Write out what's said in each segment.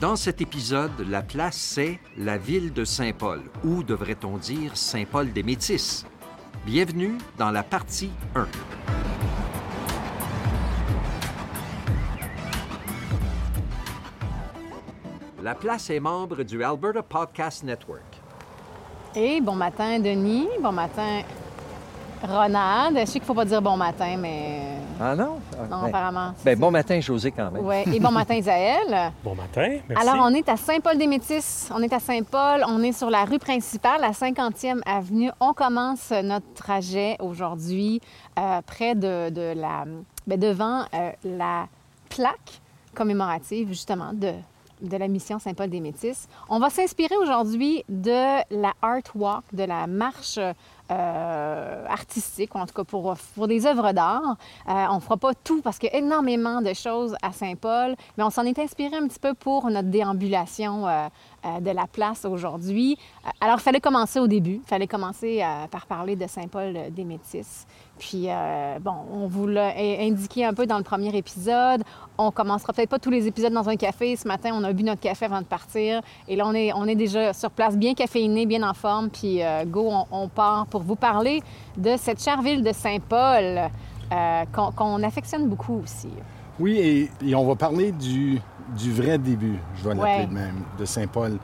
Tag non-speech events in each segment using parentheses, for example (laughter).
Dans cet épisode, la place, c'est la ville de Saint-Paul, ou devrait-on dire Saint-Paul des Métis. Bienvenue dans la partie 1. La place est membre du Alberta Podcast Network. Et bon matin, Denis. Bon matin, Ronald. Je sais qu'il ne faut pas dire bon matin, mais. Ah non? Non, Ben, apparemment. ben, bon matin, José, quand même. Oui. Et bon matin, (laughs) Isaël. Bon matin, merci. Alors, on est à Saint-Paul-des-Métis. On est à Saint-Paul. On est sur la rue principale, la 50e avenue. On commence notre trajet aujourd'hui euh, près de, de la. ben, devant euh, la plaque commémorative, justement, de, de la mission Saint-Paul-des-Métis. On va s'inspirer aujourd'hui de la Art Walk, de la marche euh, artistique, ou en tout cas pour, des œuvres d'art. Euh, on ne fera pas tout parce qu'il y a énormément de choses à Saint-Paul, mais on s'en est inspiré un petit peu pour notre déambulation euh, euh, de la place aujourd'hui. Alors, il fallait commencer au début. Il fallait commencer par parler de Saint-Paul des Métis. Puis, euh, bon, on vous l'a indiqué un peu dans le premier épisode. On commencera peut-être pas tous les épisodes dans un café. Ce matin, on a bu notre café avant de partir. Et là, on est, on est déjà sur place, bien caféiné, bien en forme. Puis, euh, go, on, on part pour vous parler de cette chère ville de Saint-Paul euh, qu'on qu'on affectionne beaucoup aussi. Oui, et, et on va parler du, du vrai début, je dois l'appeler Ouais. de même, de Saint-Paul.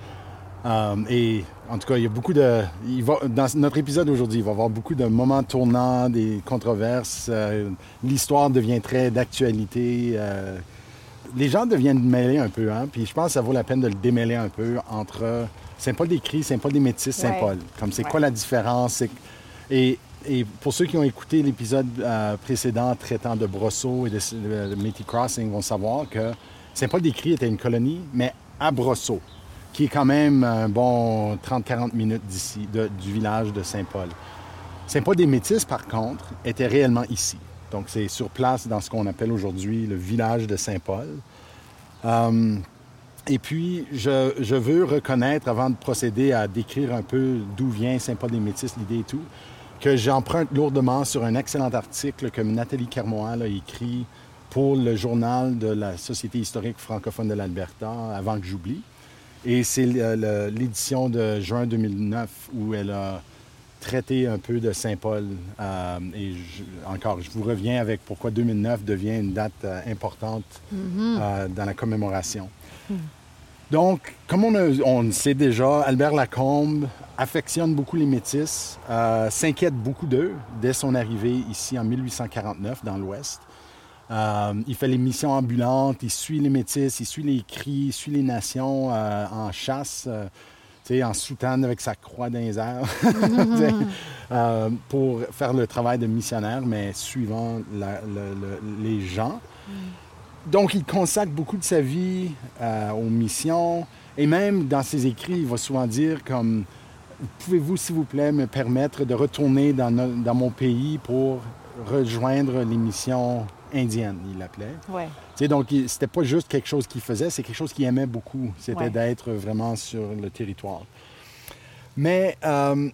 Euh, et en tout cas, il y a beaucoup de. Il va, dans notre épisode aujourd'hui, il va y avoir beaucoup de moments tournants, des controverses. euh, L'histoire devient très d'actualité. euh, les gens deviennent mêlés un peu, hein? Puis je pense que ça vaut la peine de le démêler un peu entre Saint-Paul des Cris, Saint-Paul des Métis, Ouais. Saint-Paul. Comme c'est Ouais. quoi la différence? Et, et pour ceux qui ont écouté l'épisode euh, précédent traitant de Brosseau et de, de Métis Crossing vont savoir que Saint-Paul-des-Cris était une colonie, mais à Brosseau, qui est quand même un bon 30-40 minutes d'ici, du village de Saint-Paul. Saint-Paul-des-Métis, par contre, était réellement ici. Donc, c'est sur place dans ce qu'on appelle aujourd'hui le village de Saint-Paul. Euh, et puis, je, veux reconnaître, avant de procéder à décrire un peu d'où vient Saint-Paul-des-Métis, l'idée et tout, que j'emprunte lourdement sur un excellent article que Nathalie Carmoal a écrit pour le journal de la Société historique francophone de l'Alberta, avant que j'oublie. Et c'est l'édition de juin 2009 où elle a traité un peu de Saint-Paul. Euh, et je- encore, je vous reviens avec pourquoi 2009 devient une date euh, importante euh, dans la commémoration. Donc, comme on, a- on le sait déjà, Albert Lacombe affectionne beaucoup les Métis, s'inquiète beaucoup d'eux dès son arrivée ici en 1849 dans l'Ouest. Euh, il fait les missions ambulantes, il suit les Métis, il suit les cris, il suit les nations euh, en chasse, euh, en soutane avec sa croix dans (laughs) pour faire le travail de missionnaire, mais suivant les gens. Donc, il consacre beaucoup de sa vie aux missions. Et même dans ses écrits, il va souvent dire comme Pouvez-vous, s'il vous plaît, me permettre de retourner dans mon pays pour rejoindre les missions indiennes, il l'appelait. Ouais. Donc, c'était pas juste quelque chose qu'il faisait, c'est quelque chose qu'il aimait beaucoup. C'était Ouais. d'être vraiment sur le territoire. Mais euh,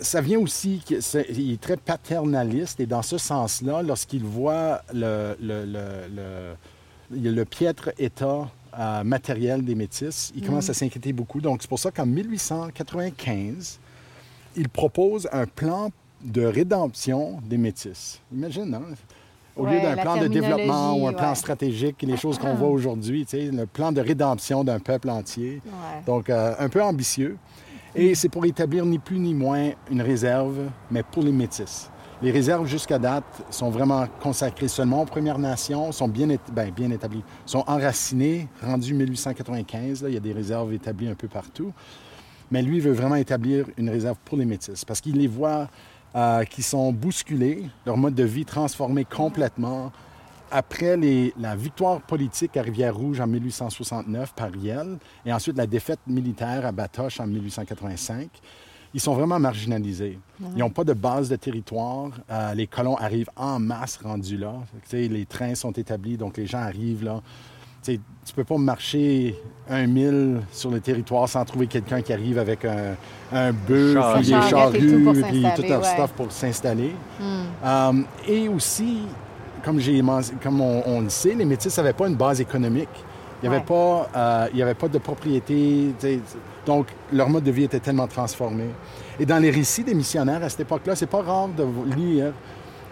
ça vient aussi, que c'est- il est très paternaliste et dans ce sens-là, lorsqu'il voit le, le, le- le- le piètre état euh, matériel des Métis, il commence à s'inquiéter beaucoup. Donc, c'est pour ça qu'en 1895, il propose un plan de rédemption des Métis. Imagine, hein? Au lieu d'un la plan de développement ou un plan stratégique, les choses qu'on voit aujourd'hui, tu sais, le plan de rédemption d'un peuple entier. Ouais. Donc, euh, un peu ambitieux. Et c'est pour établir ni plus ni moins une réserve, mais pour les Métis. Les réserves jusqu'à date sont vraiment consacrées seulement aux Premières Nations, sont bien, ben, bien établies, sont enracinées, rendues 1895. là, il y a des réserves établies un peu partout. Mais lui veut vraiment établir une réserve pour les Métis parce qu'il les voit euh, qui sont bousculés, leur mode de vie transformé complètement après les- la victoire politique à Rivière-Rouge en 1869 par Riel et ensuite la défaite militaire à Batoche en 1885, ils sont vraiment marginalisés. Ils n'ont pas de base de territoire. Euh, les colons arrivent en masse rendus là. Les trains sont établis, donc les gens arrivent là. Tu tu peux pas marcher un mille sur le territoire sans trouver quelqu'un qui arrive avec un, un bœuf, des Charrette et tout charrues, puis tout leur ouais. stuff pour s'installer. Hmm. Euh, et aussi, comme, comme on, on le sait, les Métis n'avaient pas une base économique. Il n'y avait, Ouais. pas, euh, il y avait pas de propriété. Donc, leur mode de vie était tellement transformé. Et dans les récits des missionnaires à cette époque-là, c'est pas rare de lire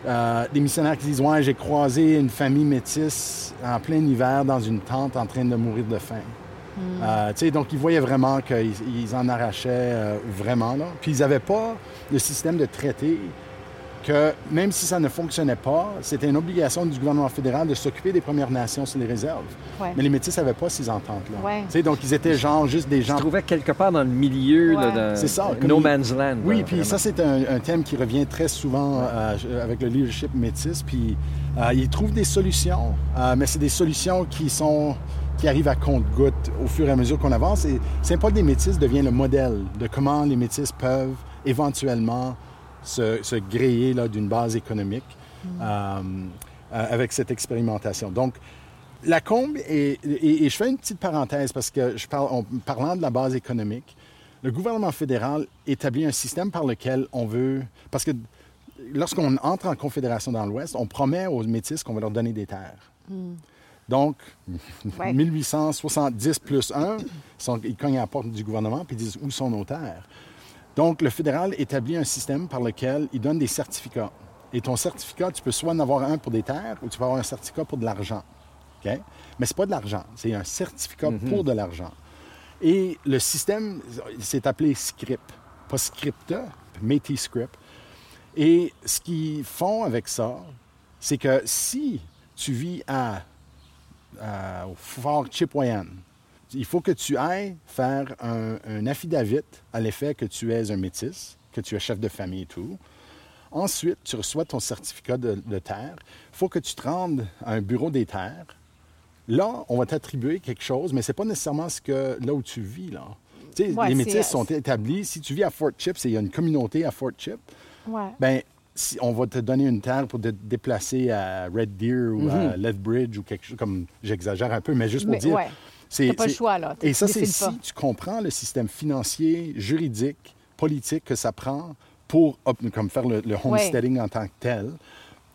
euh, des missionnaires qui disent Ouais, j'ai croisé une famille métisse en plein hiver dans une tente en train de mourir de faim. Euh, tu sais, donc, ils voyaient vraiment qu'ils ils en arrachaient euh, vraiment. Là. Puis, ils n'avaient pas le système de traité que, même si ça ne fonctionnait pas, c'était une obligation du gouvernement fédéral de s'occuper des Premières Nations sur les réserves. Ouais. Mais les Métis n'avaient pas ces ententes-là. Ouais. Donc, ils étaient genre juste des Je gens... trouvais quelque part dans le milieu, là, C'est ça, comme No il- Man's Land. Oui, là, puis vraiment. ça, c'est un, un thème qui revient très souvent euh, avec le leadership métis. Puis euh, ils trouvent des solutions, euh, mais c'est des solutions qui sont qui arrivent à compte-gouttes au fur et à mesure qu'on avance. Et Saint-Paul des Métis devient le modèle de comment les Métis peuvent éventuellement se, se gréer là, d'une base économique euh, euh, avec cette expérimentation. Donc, la combe, est, et, et je fais une petite parenthèse parce que je parle, en parlant de la base économique, le gouvernement fédéral établit un système par lequel on veut. Parce que lorsqu'on entre en confédération dans l'Ouest, on promet aux Métis qu'on va leur donner des terres. Donc, Ouais. 1870 plus 1, ils, sont- ils cognent à la porte du gouvernement puis ils disent où sont nos terres? Donc, le fédéral établit un système par lequel il donne des certificats. Et ton certificat, tu peux soit en avoir un pour des terres ou tu peux avoir un certificat pour de l'argent. Mais ce n'est pas de l'argent, c'est un certificat pour de l'argent. Et le système, c'est appelé script, pas scripta, Métis script. Et ce qu'ils font avec ça, c'est que si tu vis à, à- au fort Chipewyan, il faut que tu ailles faire un, un affidavit à l'effet que tu es un métis, que tu es chef de famille et tout. Ensuite, tu reçois ton certificat de, de terre. Il faut que tu te rendes à un bureau des terres. Là, on va t'attribuer quelque chose, mais c'est pas nécessairement ce que là où tu vis. Là. Ouais, les métis sont établis. Si tu vis à Fort Chip, il y a une communauté à Fort Chip. Ouais. Ben, si on va te donner une terre pour te déplacer à Red Deer ou à Lethbridge ou quelque chose comme j'exagère un peu, mais juste pour Mais dire. ouais. C'est- T'as pas le choix, là. Et ça, c'est si tu comprends le système financier, juridique, politique que ça prend pour comme faire le, le homesteading en tant que tel.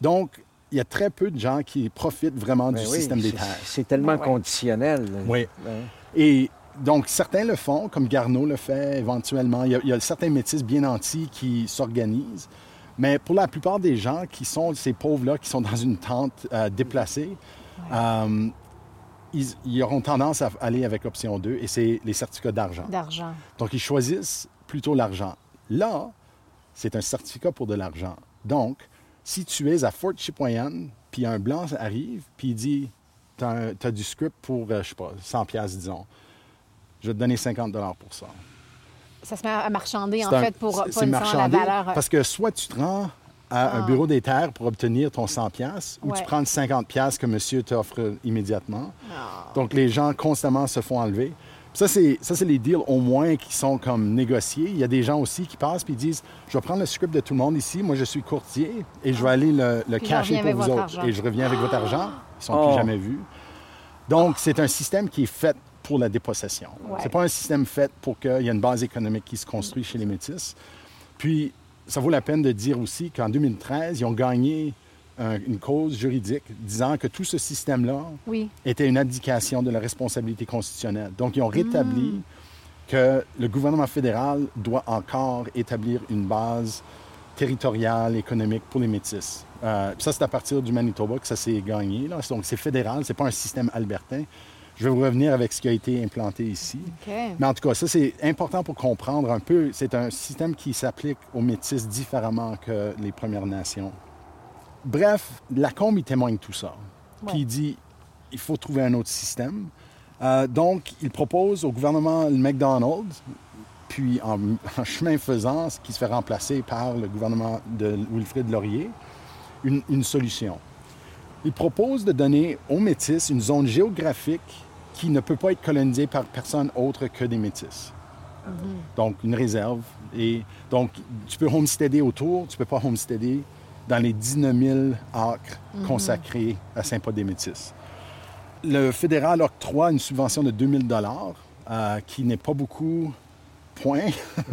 Donc, il y a très peu de gens qui profitent vraiment Ben du oui, système des c'est- terres. C'est tellement ouais. conditionnel. Oui. Ouais. Et donc, certains le font, comme Garneau le fait éventuellement. Il y a, il y a certains métis bien nantis qui s'organisent. Mais pour la plupart des gens qui sont ces pauvres-là, qui sont dans une tente euh, déplacée, euh, ils, ils auront tendance à aller avec option 2 et c'est les certificats d'argent. D'argent. Donc, ils choisissent plutôt l'argent. Là, c'est un certificat pour de l'argent. Donc, si tu es à Fort Chipewyan, puis un blanc arrive, puis il dit Tu as, du script pour, euh, je sais pas, 100 pièces disons. Je vais te donner 50 pour ça. Ça se met à marchander, en un- fait, pour pas la valeur. euh, Parce que soit tu te rends à un Ah. bureau des terres pour obtenir ton 100 pièces, ou tu prends le 50 pièces que monsieur t'offre immédiatement. Ah. Donc, les gens constamment se font enlever. Ça, c'est, ça, c'est les deals au moins qui sont comme négociés. Il y a des gens aussi qui passent puis ils disent Je vais prendre le script de tout le monde ici. Moi, je suis courtier et je vais aller le, cacher pour vous autres. argent. Et je reviens avec votre argent. Ils sont Oh. plus jamais vus. Donc, c'est un système qui est fait pour la dépossession. Ouais. C'est pas un système fait pour qu'il y ait une base économique qui se construit chez les Métis. Puis, ça vaut la peine de dire aussi qu'en 2013, ils ont gagné un- une cause juridique disant que tout ce système-là Oui. était une abdication de la responsabilité constitutionnelle. Donc, ils ont rétabli que le gouvernement fédéral doit encore établir une base territoriale, économique pour les métis. Euh, ça, c'est à partir du Manitoba que ça s'est gagné. Là. Donc, c'est fédéral, c'est pas un système albertain. Je vais vous revenir avec ce qui a été implanté ici. Mais en tout cas, ça, c'est important pour comprendre un peu. C'est un système qui s'applique aux métis différemment que les Premières Nations. Bref, Lacombe, il témoigne tout ça. Puis il dit, il faut trouver un autre système. Euh, donc, il propose au gouvernement McDonald, puis en, (laughs) en chemin faisant, ce qui se fait remplacer par le gouvernement de Wilfrid Laurier, une, une solution. Il propose de donner aux Métis une zone géographique qui ne peut pas être colonisée par personne autre que des Métis. Donc, une réserve. Et donc, tu peux homesteader autour, tu ne peux pas homesteader dans les 19 000 acres consacrés à Saint-Paul-des-Métis. Le fédéral octroie une subvention de 2000 dollars, euh, qui n'est pas beaucoup, point.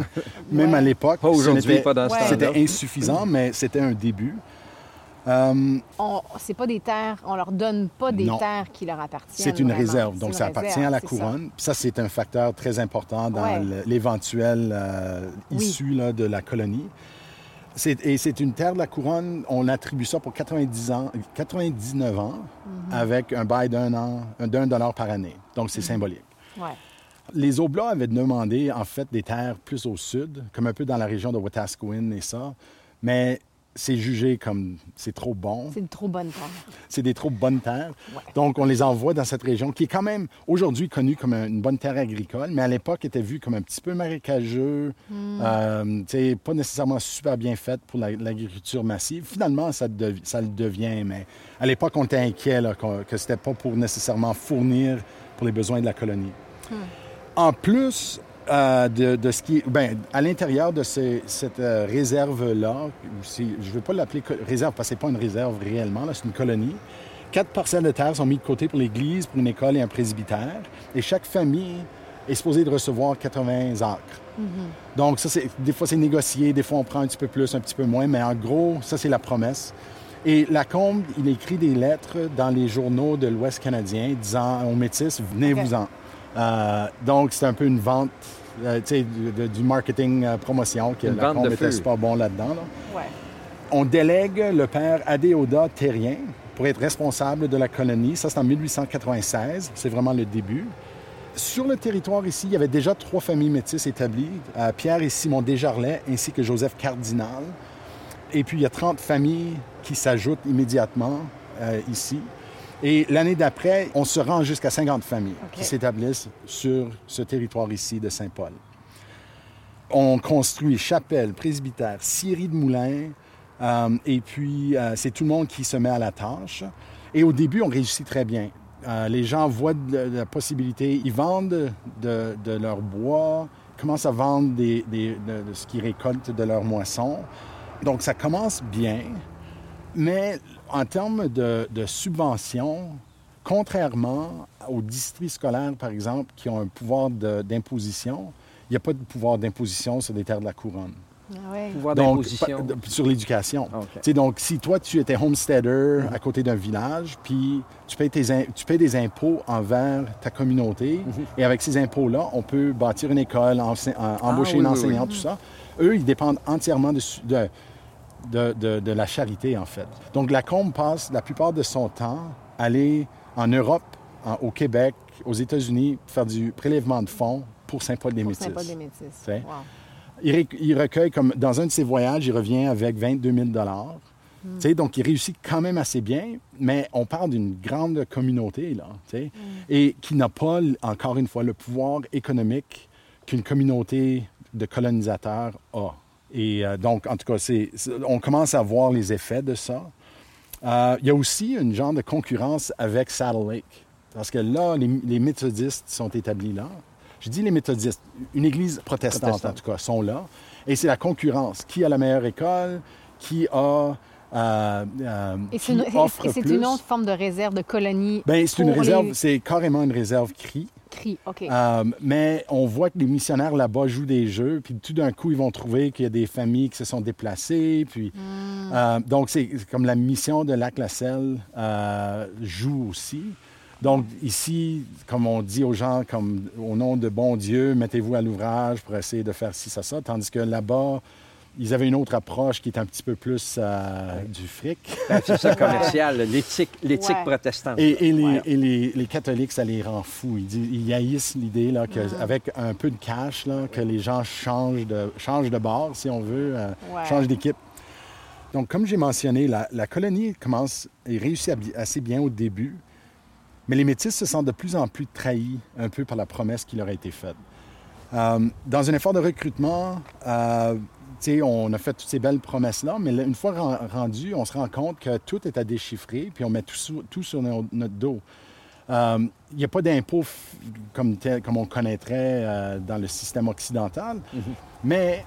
(laughs) Même Ouais. à l'époque. Pas aujourd'hui, pas dans ce Ouais. temps-là. C'était insuffisant, mais c'était un début. Euh, c'est pas des terres, on leur donne pas des Non. terres qui leur appartiennent. c'est une vraiment. réserve, donc une ça appartient à la ça. couronne. Ça, c'est un facteur très important dans Ouais. le- l'éventuel euh, Oui. issu là, de la colonie. Et c'est une terre de la couronne, on attribue ça pour 90 ans, 99 ans, Mhm. avec un bail d'un an, d'un dollar par année. Donc, Mhm. c'est symbolique. Ouais. Les Oblats avaient demandé, en fait, des terres plus au sud, comme un peu dans la région de Wetaskiwin et ça, mais c'est jugé comme c'est trop bon. C'est de trop bonne terre. C'est des trop bonnes terres. Ouais. Donc, on les envoie dans cette région qui est quand même aujourd'hui connue comme une bonne terre agricole, mais à l'époque était vue comme un petit peu marécageux, euh, tu sais, pas nécessairement super bien faite pour la- l'agriculture massive. Finalement, ça, le devient, mais à l'époque, on était inquiet là, qu'on- que c'était pas pour nécessairement fournir pour les besoins de la colonie. En plus euh, de, de ce qui. Ben, à l'intérieur de ces- cette euh, réserve-là, je ne veux pas l'appeler réserve parce que ce n'est pas une réserve réellement, là, c'est une colonie. Quatre parcelles de terre sont mises de côté pour l'église, pour une école et un presbytère. Et chaque famille est supposée de recevoir 80 acres. Donc, ça, des fois, c'est négocié, des fois, on prend un petit peu plus, un petit peu moins, mais en gros, ça, c'est la promesse. Et Lacombe, il écrit des lettres dans les journaux de l'Ouest canadien disant aux Métis, venez-vous-en. Euh, donc, c'est un peu une vente, euh, tu sais, du, marketing euh, promotion, Une vente était super bon là-dedans. là. Ouais. On délègue le père Adéoda Terrien pour être responsable de la colonie. Ça, c'est en 1896. C'est vraiment le début. Sur le territoire ici, il y avait déjà trois familles métisses établies, euh, Pierre et Simon Desjarlais, ainsi que Joseph Cardinal. Et puis, il y a 30 familles qui s'ajoutent immédiatement euh, ici. Et l'année d'après, on se rend jusqu'à 50 familles qui s'établissent sur ce territoire ici de Saint-Paul. On construit chapelle, presbytère, scierie de moulins, euh, et puis euh, c'est tout le monde qui se met à la tâche. Et au début, on réussit très bien. Euh, les gens voient de, de la possibilité, ils vendent de, de leur bois, commencent à vendre des, des- de, de ce qu'ils récoltent de leur moisson. Donc ça commence bien, mais en termes de, de subventions, contrairement aux districts scolaires, par exemple, qui ont un pouvoir d'imposition, il n'y a pas de pouvoir d'imposition sur des terres de la couronne. Ah ouais. Pouvoir d'imposition. sur l'éducation. Ah, OK. Tu sais, Donc, si toi, tu étais homesteader à côté d'un village, puis tu payes, tes im- tu payes des impôts envers ta communauté, Mhm. et avec ces impôts-là, on peut bâtir une école, en- embaucher oui, une oui, enseignante, tout ça. Eux, ils dépendent entièrement de, de, de- de la charité, en fait. Donc, Lacombe passe la plupart de son temps à aller en Europe, en- au Québec, aux États-Unis, faire du prélèvement de fonds pour Saint-Paul-des-Métis. Pour Saint-Paul des Métis. C'est- Wow. Il, recueille comme dans un de ses voyages, il revient avec 22 000 dollars. Tu sais, Donc, il réussit quand même assez bien, mais on parle d'une grande communauté, là, sais, et qui n'a pas, encore une fois, le pouvoir économique qu'une communauté de colonisateurs a. Et euh, donc, en tout cas, c'est, c'est- on commence à voir les effets de ça. Euh, il y a aussi une genre de concurrence avec Saddle Lake, parce que là, les, les méthodistes sont établis là. Je dis les méthodistes, une église protestante, Protestante. en tout cas, sont là. Et c'est la concurrence. Qui a la meilleure école? Qui a... euh, euh, Et c'est une, offre et c'est plus? une autre forme de réserve de colonie. Ben, c'est une réserve, les c'est carrément une réserve CRI. OK. Euh, mais on voit que les missionnaires là-bas jouent des jeux, puis tout d'un coup, ils vont trouver qu'il y a des familles qui se sont déplacées. Puis, Hmm. euh, donc, c'est comme la mission de Lac-la-Selle euh, joue aussi. Donc, ici, comme on dit aux gens, comme au nom de bon Dieu, mettez-vous à l'ouvrage pour essayer de faire ci, ça, ça. Tandis que là-bas, ils avaient une autre approche qui est un petit peu plus euh, du fric. (laughs) C'est ça commercial, l'éthique, l'éthique Ouais. protestante. Et, et les, Ouais. et les- les catholiques, ça les rend fous. Ils, disent- ils haïssent l'idée là, qu'avec un peu de cash, là, que les gens changent de, changent de bord, si on veut, euh, Ouais. changent d'équipe. Donc, comme j'ai mentionné, la, la colonie commence et réussit assez bien au début, mais les Métis se sentent de plus en plus trahis un peu par la promesse qui leur a été faite. Euh, dans un effort de recrutement, euh, sais, on a fait toutes ces belles promesses-là, mais là, une fois ren- rendu, on se rend compte que tout est à déchiffrer, puis on met tout sur, tout sur no- notre dos. Euh, Il n'y a pas d'impôt comme, tel- comme on connaîtrait euh, dans le système occidental, mais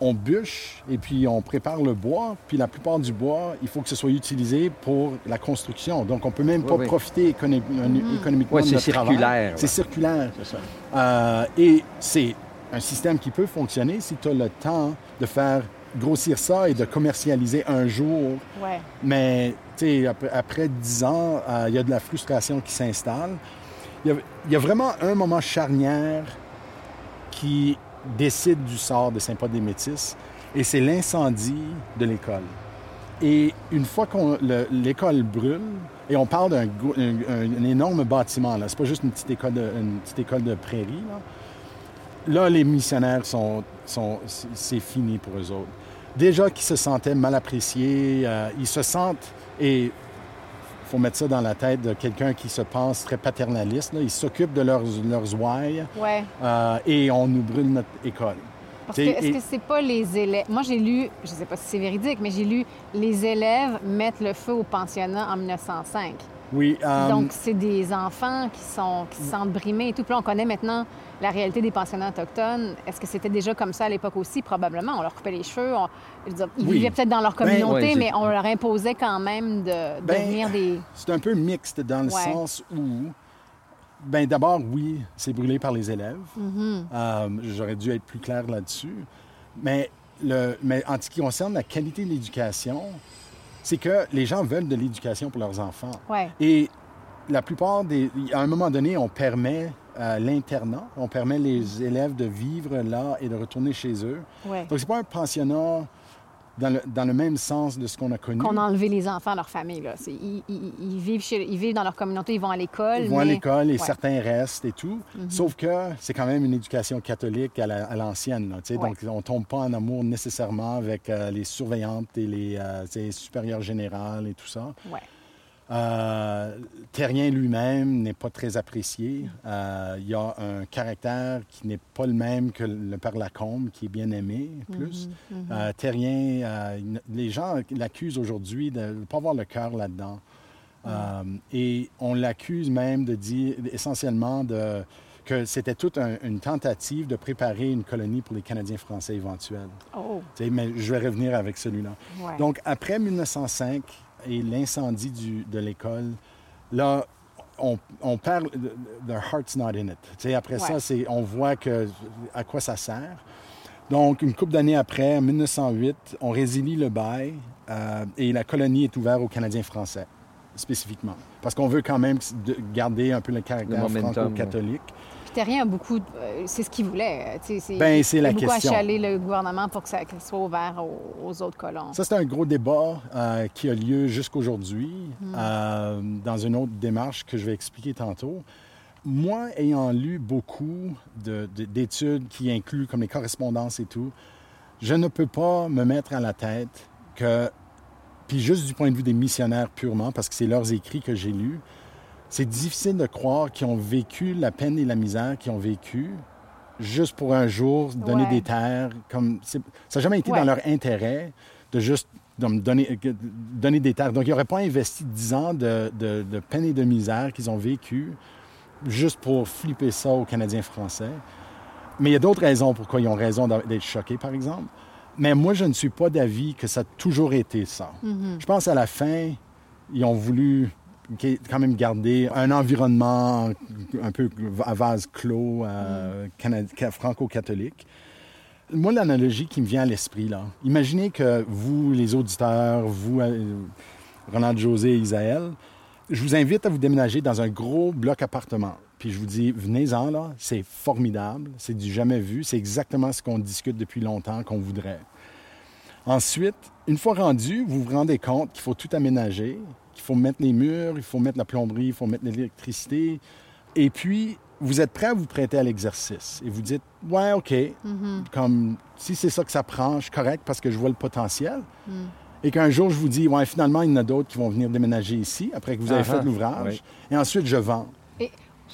on bûche et puis on prépare le bois, puis la plupart du bois, il faut que ce soit utilisé pour la construction. Donc, on peut même Oui, pas oui. profiter écono- économiquement Ouais, de c'est notre travail. circulaire, C'est circulaire. C'est ça. Euh, et c'est un système qui peut fonctionner si tu as le temps de faire grossir ça et de commercialiser un jour. Ouais. Mais tu sais, après, après 10 ans, euh, il y a de la frustration qui s'installe. Il y, a, il y a vraiment un moment charnière qui décide du sort de Saint-Paul-des-Métis, et c'est l'incendie de l'école. Et une fois que l'école brûle, et on parle d'un énorme bâtiment, là, c'est pas juste une petite école de, une petite école de prairie, là. Là, les missionnaires sont, sont c'est- fini pour eux autres. Déjà qu'ils se sentaient mal appréciés, euh, ils se sentent, et faut mettre ça dans la tête de quelqu'un qui se pense très paternaliste, là, ils s'occupent de leurs, leurs ouailles, Ouais. euh, et on nous brûle notre école. Parce que est-ce et- que c'est pas les élèves? Moi, j'ai lu, je sais pas si c'est véridique, mais j'ai lu les élèves mettent le feu au pensionnat en 1905. Oui, euh, Donc, c'est des enfants qui, sont, qui se sentent brimés et tout. Puis là, on connaît maintenant la réalité des pensionnats autochtones. Est-ce que c'était déjà comme ça à l'époque aussi? Probablement. On leur coupait les cheveux. on- ils Oui. vivaient peut-être dans leur Ben, communauté, ouais, mais on leur imposait quand même de Ben, devenir des... c'est un peu mixte dans le Ouais. sens où, ben d'abord, oui, c'est brûlé par les élèves. Mm-hmm. Euh, J'aurais dû être plus clair là-dessus. Mais, le, mais en ce qui concerne la qualité de l'éducation, c'est que les gens veulent de l'éducation pour leurs enfants. Ouais. Et la plupart des... À un moment donné, on permet euh, l'internat, on permet les élèves de vivre là et de retourner chez eux. Ouais. Donc, c'est pas un pensionnat dans le, dans le même sens de ce qu'on a connu. Qu'on a enlevé les enfants à leur famille. Là. Ils, ils- ils vivent chez- ils vivent dans leur communauté, ils vont à l'école. Ils vont à l'école et Ouais. certains restent et tout. Sauf que c'est quand même une éducation catholique à la- à l'ancienne. Ouais. Donc, on tombe pas en amour nécessairement avec euh, les surveillantes et les euh, supérieures générales et tout ça. Ouais. Euh, Terrien lui-même n'est pas très apprécié. Euh, il y a un caractère qui n'est pas le même que le père Lacombe, qui est bien aimé plus. Euh, Terrien, euh, les gens l'accusent aujourd'hui de ne pas avoir le cœur là-dedans. Et on l'accuse même de dire essentiellement de, que c'était toute un- une tentative de préparer une colonie pour les Canadiens français éventuels. Oh, mais je vais revenir avec celui-là. ouais. Donc, après 1905 et l'incendie de l'école, là, on, the, the heart's not in it. Tu sais, après ça, c'est, on voit que, à quoi ça sert. Donc, une couple d'années après, en 1908, on résilie le bail euh, et la colonie est ouverte aux Canadiens français, spécifiquement. Parce qu'on veut quand même de- garder un peu le caractère franco-catholique. Terrien a beaucoup... euh, c'est ce qu'il voulait. sais, C'est, Ben, c'est la beaucoup question. achalé le gouvernement pour que ça, soit ouvert aux, aux autres colons. Ça, c'est un gros débat euh, qui a lieu jusqu'aujourd'hui euh, dans une autre démarche que je vais expliquer tantôt. Moi, ayant lu beaucoup de- de- d'études qui incluent comme les correspondances et tout, je ne peux pas me mettre à la tête que, puis juste du point de vue des missionnaires purement, parce que c'est leurs écrits que j'ai lus, c'est difficile de croire qu'ils ont vécu la peine et la misère qu'ils ont vécu juste pour un jour donner Ouais. des terres. Comme, ça n'a jamais été Ouais. dans leur intérêt de juste de me donner, que- donner des terres. Donc, ils n'auraient pas investi 10 ans de, de- de peine et de misère qu'ils ont vécu juste pour flipper ça aux Canadiens français. Mais il y a d'autres raisons pourquoi ils ont raison d'être choqués, par exemple. Mais moi, je ne suis pas d'avis que ça a toujours été ça. Je pense à la fin, ils ont voulu qui- quand même garder un environnement un peu à vase clos, euh, franco-catholique. Moi, l'analogie qui me vient à l'esprit, là, imaginez que vous, les auditeurs, vous, euh, Ronald José et Isaël, je vous invite à vous déménager dans un gros bloc appartement. Puis je vous dis, venez-en, là, c'est formidable, c'est du jamais vu, c'est exactement ce qu'on discute depuis longtemps, qu'on voudrait. Ensuite, une fois rendu, vous vous rendez compte qu'il faut tout aménager, qu'il faut mettre les murs, il faut mettre la plomberie, il faut mettre l'électricité. Et puis, vous êtes prêt à vous prêter à l'exercice. Et vous dites, ouais, OK, comme si c'est ça que ça prend, je suis correct parce que je vois le potentiel. Et qu'un jour, je vous dis, ouais, finalement, il y en a d'autres qui vont venir déménager ici après que vous avez Ah fait ah, l'ouvrage. oui. Et ensuite, je vends.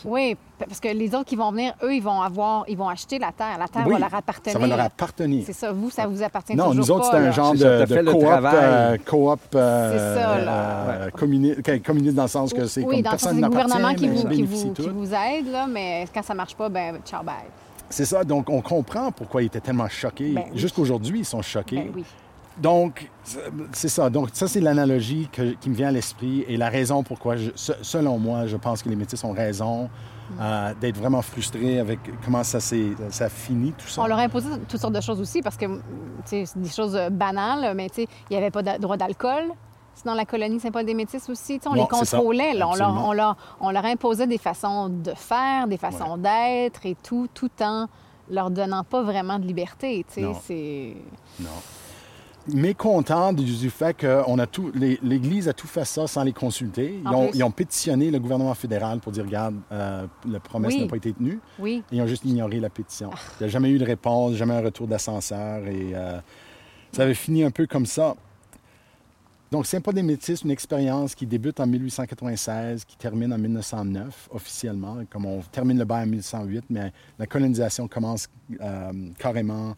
Oui, parce que les autres qui vont venir, eux, ils vont avoir, ils vont acheter la terre. La terre Oui, va leur appartenir. Ça va leur appartenir. C'est ça, vous, ça vous appartient Non, toujours nous autres, c'est un genre de, coop, euh, coop, euh, C'est ça, là. euh, communi- communiste dans le sens que c'est Oui, comme dans le sens, personne c'est le gouvernement qui vous, qui, vous, qui tout. vous aide, là, mais quand ça marche pas, ben ciao, bye. C'est ça, donc on comprend pourquoi ils étaient tellement choqués. Ben oui. Jusqu'aujourd'hui, ils sont choqués. Ben oui. Donc, c'est ça. Donc, ça, c'est l'analogie qui me vient à l'esprit et la raison pourquoi, je- se- selon moi, je pense que les Métis ont raison euh, d'être vraiment frustrés avec comment ça s'est ça finit, tout ça. On leur a imposé toutes sortes de choses aussi parce que, tu sais, c'est des choses euh, banales, mais tu sais, il n'y avait pas de droit d'alcool. C'est dans la colonie Saint-Paul-des-Métis aussi. Tu sais, on Non, les contrôlait. là. On, leur, Absolument. on, leur, on leur imposait des façons de faire, des façons d'être et tout, tout en leur donnant pas vraiment de liberté. Tu sais, c'est... Non. Mécontent du, du fait que on a tout, les- l'Église a tout fait ça sans les consulter. Ils ont, ils ont pétitionné le gouvernement fédéral pour dire, regarde, euh, la promesse Oui. n'a pas été tenue. Oui. Ils ont juste ignoré la pétition. Il n'y a jamais eu de réponse, jamais un retour d'ascenseur. Et euh, ça avait fini un peu comme ça. Donc, Saint-Paul des Métis, une expérience qui débute en 1896, qui termine en 1909 officiellement, comme on termine le bail en 1908, mais la colonisation commence euh, carrément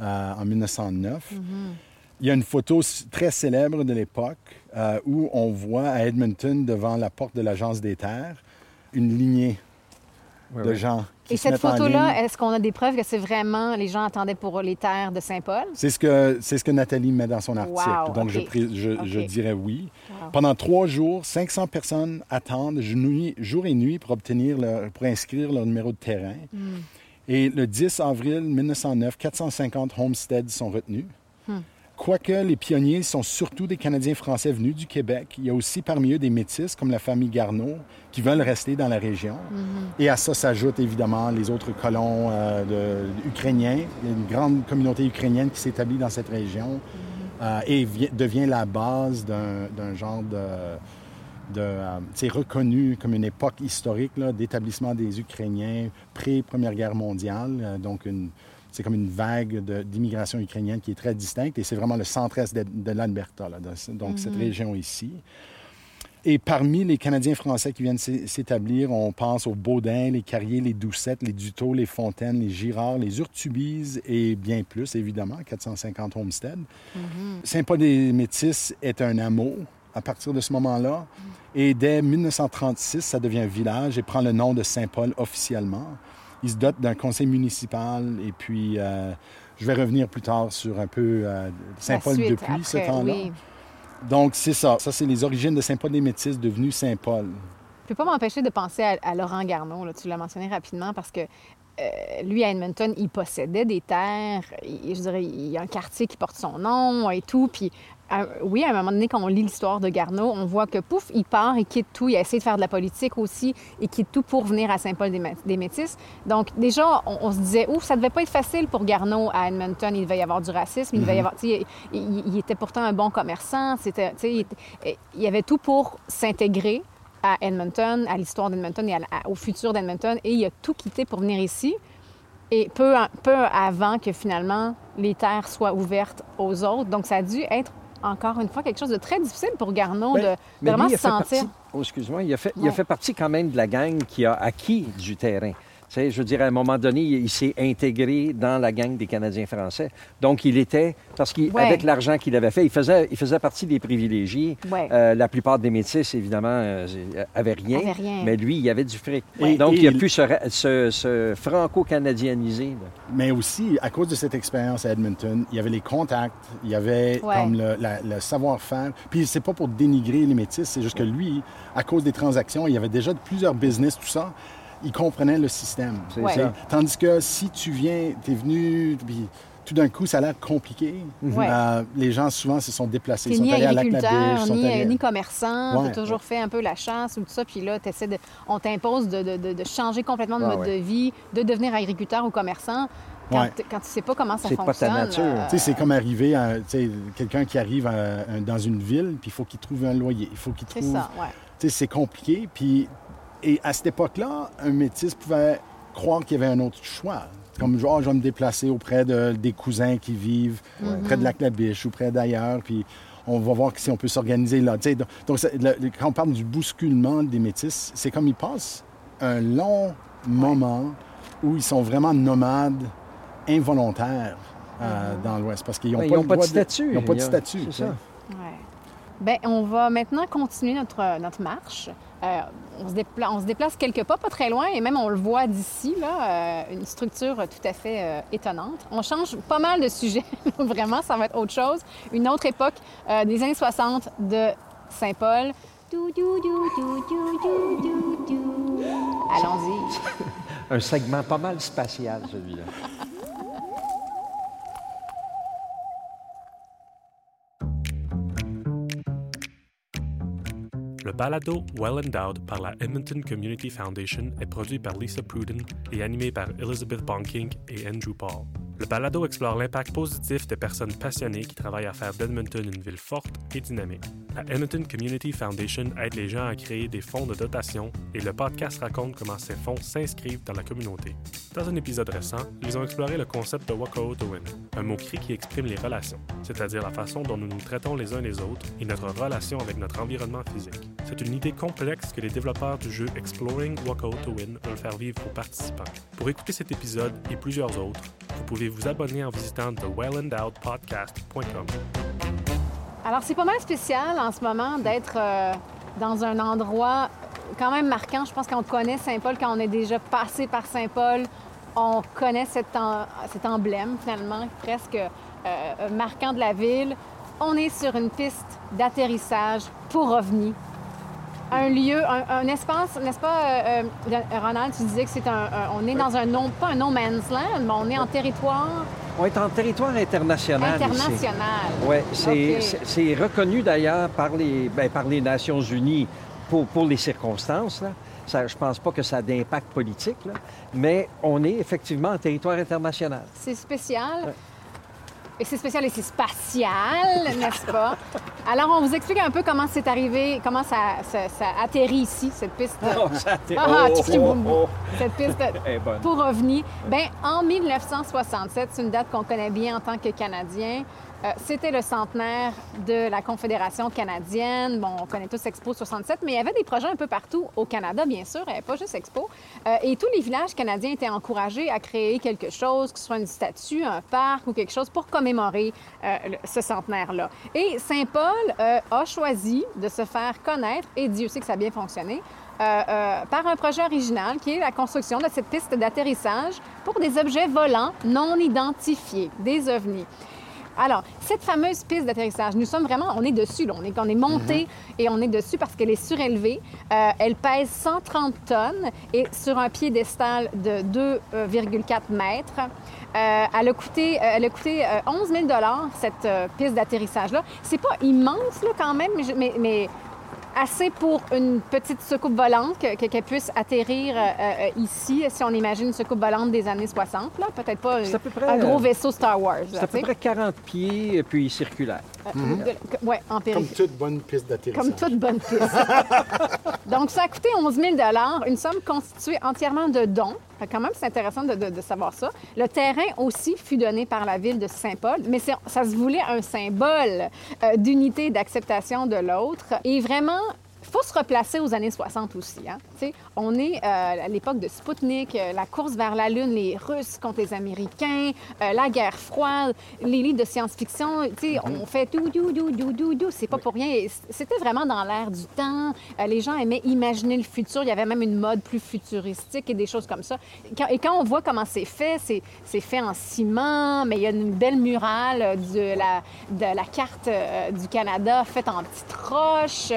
euh, en 1909. Il y a une photo très célèbre de l'époque euh, où on voit à Edmonton, devant la porte de l'Agence des terres, une lignée de gens qui Et se cette photo-là, est-ce qu'on a des preuves que c'est vraiment les gens attendaient pour les terres de Saint-Paul? C'est ce que c'est ce que Nathalie met dans son article. Wow, Donc je, dirais oui. Wow. Pendant trois jours, 500 personnes attendent nuit- jour et nuit pour obtenir leur, pour inscrire leur numéro de terrain. Hmm. Et le 10 avril 1909, 450 homesteads sont retenus. Quoique les pionniers sont surtout des Canadiens français venus du Québec, il y a aussi parmi eux des métis comme la famille Garneau qui veulent rester dans la région. Mm-hmm. Et à ça s'ajoutent évidemment les autres colons euh, de- ukrainiens. Il y a une grande communauté ukrainienne qui s'établit dans cette région euh, et vi- devient la base d'un genre de... de euh, c'est reconnu comme une époque historique d'établissement des Ukrainiens pré-Première Guerre mondiale. Donc, une, c'est comme une vague d'immigration ukrainienne qui est très distincte et c'est vraiment le centre-est de, de l'Alberta, donc cette région ici. Et parmi les Canadiens français qui viennent s'é- s'établir, on pense aux Baudins, les Carriers, les Doucettes, les Dutot, les Fontaines, les Girards, les Urtubises et bien plus, évidemment, 450 homesteads. Saint-Paul-des-Métis est un hameau à partir de ce moment-là. Et dès 1936, ça devient un village et prend le nom de Saint-Paul officiellement. Il se dote d'un conseil municipal et puis euh, je vais revenir plus tard sur un peu euh, Saint-Paul La suite depuis ce temps-là. oui. Donc, c'est ça. Ça, c'est les origines de Saint-Paul-des-Métis devenu Saint-Paul. Je peux pas m'empêcher de penser à, à Laurent Garneau, là, tu l'as mentionné rapidement, parce que euh, lui, à Edmonton, il possédait des terres. Il- je dirais, il y a un quartier qui porte son nom et tout. Puis, à- oui, à un moment donné, quand on lit l'histoire de Garneau, on voit que, pouf, il part, il quitte tout. Il a essayé de faire de la politique aussi. Il quitte tout pour venir à Saint-Paul-des-Métis. Donc, déjà, on, on se disait, ouf, ça devait pas être facile pour Garneau à Edmonton. Il devait y avoir du racisme. Il devait y avoir... tu sais, Il, il- il était pourtant un bon commerçant. C'était, il, avait tout pour s'intégrer à Edmonton, à l'histoire d'Edmonton et à- à- au futur d'Edmonton. Et il a tout quitté pour venir ici. Et peu, peu avant que finalement les terres soient ouvertes aux autres. Donc, ça a dû être encore une fois quelque chose de très difficile pour Garneau Ben, de, vraiment se sentir. partie- oh, excuse-moi, il a, fait, il a fait partie quand même de la gang qui a acquis du terrain. Tu sais, je veux dire, à un moment donné, il, il s'est intégré dans la gang des Canadiens français. Donc, il était, parce qu'avec Ouais. l'argent qu'il avait fait, il faisait, il faisait partie des privilégiés. Ouais. Euh, la plupart des métis, évidemment, euh, avaient rien. Mais lui, il avait du fric. Ouais. Donc, Et il a il- pu se, se- se franco-canadianiser. là. Mais aussi, à cause de cette expérience à Edmonton, il y avait les contacts, il y avait Ouais. comme le, la- le savoir-faire. Puis c'est pas pour dénigrer les métis, c'est juste que lui, à cause des transactions, il y avait déjà plusieurs business, tout ça. Il comprenait le système. C'est Ouais. ça. Tandis que si tu viens, tu es venu, puis tout d'un coup, ça a l'air compliqué. Ouais. Euh, les gens, souvent, se sont déplacés. Ils sont ni allés à sont ni, allés- ni commerçant, Ouais, tu as toujours fait un peu la chasse ou tout ça, puis là, t'essaies de, on t'impose de, de- de- changer complètement de Ah mode ouais. de vie, de devenir agriculteur ou commerçant. Quand, Ouais. quand tu sais pas comment ça C'est pas ta fonctionne. nature. euh, Tu sais, c'est comme arriver à quelqu'un qui arrive à- à- dans une ville, puis il faut qu'il trouve un loyer. Il faut qu'il c'est trouve. ça, ouais. Tu sais, c'est compliqué. Puis, et à cette époque-là, un métis pouvait croire qu'il y avait un autre choix. Comme genre, je vais me déplacer auprès de, des cousins qui vivent près de Lac-la-Biche ou près d'ailleurs, puis on va voir si on peut s'organiser là. Donc, donc, ça- le- le- quand on parle du bousculement des métis, c'est comme ils passent un long moment où ils sont vraiment nomades involontaires euh, dans l'Ouest parce qu'ils n'ont Ouais, pas, ils ont le pas de statut. Ils n'ont pas de statut. c'est ça. Ouais. Bien, on va maintenant continuer notre, notre marche. euh, on, se dépla- on se déplace quelques pas, pas très loin, et même on le voit d'ici, là, euh, une structure tout à fait euh, étonnante. On change pas mal de sujets, (laughs) vraiment, ça va être autre chose. Une autre époque euh, des années 60 de Saint-Paul. Allons-y. (laughs) Un segment pas mal spatial, celui-là. (laughs) balado Well Endowed par la Edmonton Community Foundation est produit par Lisa Pruden et animé par Elizabeth Bonking et Andrew Paul. Le balado explore l'impact positif des personnes passionnées qui travaillent à faire d'Edmonton une ville forte et dynamique. La Edmonton Community Foundation aide les gens à créer des fonds de dotation et le podcast raconte comment ces fonds s'inscrivent dans la communauté. Dans un épisode récent, ils ont exploré le concept de Wako to Win, un mot-cri qui exprime les relations, c'est-à-dire la façon dont nous nous traitons les uns les autres et notre relation avec notre environnement physique. C'est une idée complexe que les développeurs du jeu Exploring Wako to Win veulent faire vivre aux participants. Pour écouter cet épisode et plusieurs autres, vous pouvez vous abonner en visitant thewellendowedpodcast.com. Alors, c'est pas mal spécial en ce moment d'être euh, dans un endroit quand même marquant. Je pense qu'on connaît Saint-Paul, quand on est déjà passé par Saint-Paul, on connaît cet emblème, finalement, presque euh, marquant de la ville. On est sur une piste d'atterrissage pour OVNI. Un lieu, un, un espace, n'est-ce pas, euh, euh, Ronald, tu disais que c'est un, un- on est dans un non, pas un no man's land, mais on est en territoire On est en territoire international. international. Oui, c'est reconnu d'ailleurs par les, ben, par les Nations Unies pour, pour les circonstances. Là. Ça, je pense pas que ça a d'impact politique, là. mais on est effectivement en territoire international. C'est spécial. Ouais. Et c'est spécial et c'est spatial, n'est-ce pas? Alors, on vous explique un peu comment c'est arrivé, comment ça, ça- ça atterrit ici, cette piste. Oh, ça a été- Ah, oh, oh, Cette piste (laughs) pour OVNI. Bien, en 1967, c'est une date qu'on connaît bien en tant que Canadien. Euh, C'était le centenaire de la Confédération canadienne. Bon, on connaît tous Expo 67, mais il y avait des projets un peu partout au Canada, bien sûr, il n'y avait pas juste Expo. Euh, et tous les villages canadiens étaient encouragés à créer quelque chose, que ce soit une statue, un parc ou quelque chose pour commémorer euh, ce centenaire-là. Et Saint-Paul a choisi de se faire connaître, et Dieu sait que ça a bien fonctionné, par un projet original qui est la construction de cette piste d'atterrissage pour des objets volants non identifiés, des ovnis. Alors, cette fameuse piste d'atterrissage, nous sommes vraiment, on est dessus, là. On, est, on est monté et on est dessus parce qu'elle est surélevée. Euh, elle pèse 130 tonnes et sur un piédestal de 2,4 mètres. Euh, elle a coûté, euh, elle a coûté euh, 11 000 cette piste d'atterrissage-là. C'est pas immense, là, quand même, mais, mais assez pour une petite soucoupe volante que- que- qu'elle puisse atterrir euh, euh, ici, si on imagine une soucoupe volante des années 60, là. Peut-être pas C'est à peu près, un gros euh, vaisseau Star Wars. C'est là, à peu près 40 pieds et puis circulaire. Euh, de- ouais, en Comme périphérie. toute bonne piste d'atterrissage. Comme toute bonne piste. (laughs) Donc, ça a coûté 11 000 une somme constituée entièrement de dons. Quand même, c'est intéressant de, savoir ça. Le terrain aussi fut donné par la ville de Saint-Paul, mais ça se voulait un symbole euh, d'unité d'acceptation de l'autre. Et vraiment, il faut se replacer aux années 60 aussi. Hein? On est euh, à l'époque de Spoutnik, euh, la course vers la Lune, les Russes contre les Américains, euh, la guerre froide, les livres de science-fiction. tu sais, On fait tout, tout, tout, tout, tout, tout. C'est pas pour rien. C'était vraiment dans l'air du temps. Les gens aimaient imaginer le futur. Il y avait même une mode plus futuristique et des choses comme ça. Et quand on voit comment c'est fait, c'est c'est fait en ciment, mais il y a une belle murale de la, de la carte du Canada faite en petites roches.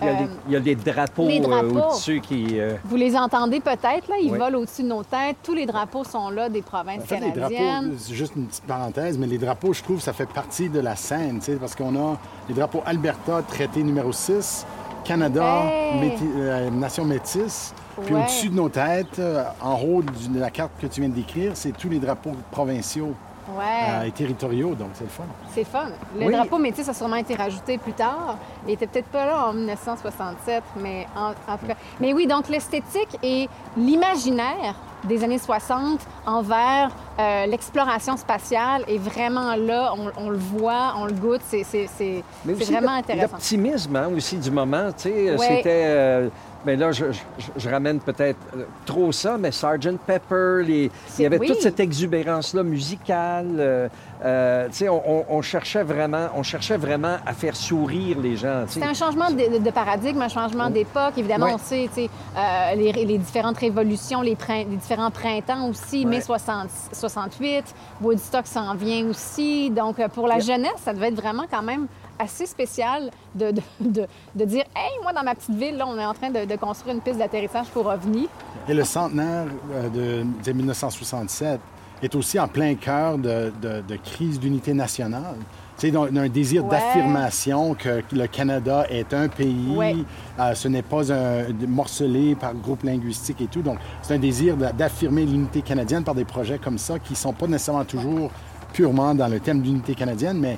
Il y a, des, il y a des drapeaux, les euh, drapeaux. au-dessus qui... euh, vous les entendez peut-être, là, ils Oui. volent au-dessus de nos têtes. Tous les drapeaux sont là des provinces En fait, les canadiennes. drapeaux, c'est juste une petite parenthèse, mais les drapeaux, je trouve, ça fait partie de la scène, tu sais, parce qu'on a les drapeaux Alberta, traité numéro 6, Canada, Hey! méti- euh, nation métisse, puis Ouais. au-dessus de nos têtes, euh, en haut de la carte que tu viens de décrire, c'est tous les drapeaux provinciaux Ouais. euh, et territoriaux, donc c'est le fun. C'est fun. Le Oui. drapeau métis a sûrement été rajouté plus tard. Il était peut-être pas là en 1967, mais en, en tout cas. Mais oui, donc l'esthétique et l'imaginaire des années 60 envers euh, l'exploration spatiale est vraiment là. On, on le voit, on le goûte. C'est c'est- c'est- Mais c'est aussi vraiment intéressant. L'optimisme hein, aussi du moment, tu sais, Ouais. c'était... euh, Mais là, je, je- je ramène peut-être euh, trop ça, mais Sgt. Pepper, les... il y avait oui. toute cette exubérance-là musicale. Euh, tu sais, on, on- on cherchait vraiment, on cherchait vraiment à faire sourire les gens. C'est un changement de, de paradigme, un changement d'époque. Évidemment, Ouais. on sait tu sais, euh, les, les différentes révolutions, les, différents printemps aussi. Ouais. Mai 60 68, Woodstock s'en vient aussi. Donc, euh, pour la Yeah. jeunesse, ça devait être vraiment quand même assez spécial de, de, de- de dire Hey, moi, dans ma petite ville, là, on est en train de, de construire une piste d'atterrissage pour OVNI. Et le centenaire euh, de, de 1967 est aussi en plein cœur de, de- de crise d'unité nationale. Tu sais, d'un désir Ouais. d'affirmation que le Canada est un pays, Ouais. euh, ce n'est pas un morcelé par groupe linguistique et tout. Donc, c'est un désir d'a- d'affirmer l'unité canadienne par des projets comme ça qui ne sont pas nécessairement toujours purement dans le thème d'unité canadienne, mais,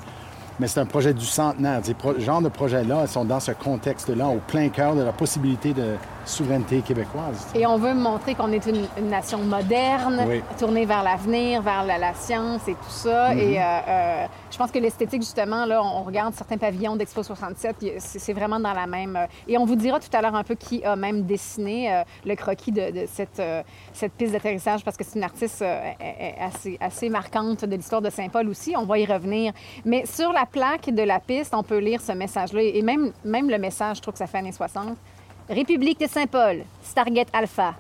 mais c'est un projet du centenaire. Ces genres de projets-là sont dans ce contexte-là, au plein cœur de la possibilité de souveraineté québécoise. Et on veut montrer qu'on est une, une nation moderne, Oui. tournée vers l'avenir, vers la, la science et tout ça. Mm-hmm. Et euh, euh, je pense que l'esthétique, justement, là, on regarde certains pavillons d'Expo 67, il y a- c'est vraiment dans la même... euh, et on vous dira tout à l'heure un peu qui a même dessiné euh, le croquis de, de cette, cette piste d'atterrissage, parce que c'est une artiste assez, assez marquante de l'histoire de Saint-Paul aussi. On va y revenir. Mais sur la plaque de la piste, on peut lire ce message-là. Et même, même le message, je trouve que ça fait années 60. République de Saint-Paul, Stargate Alpha.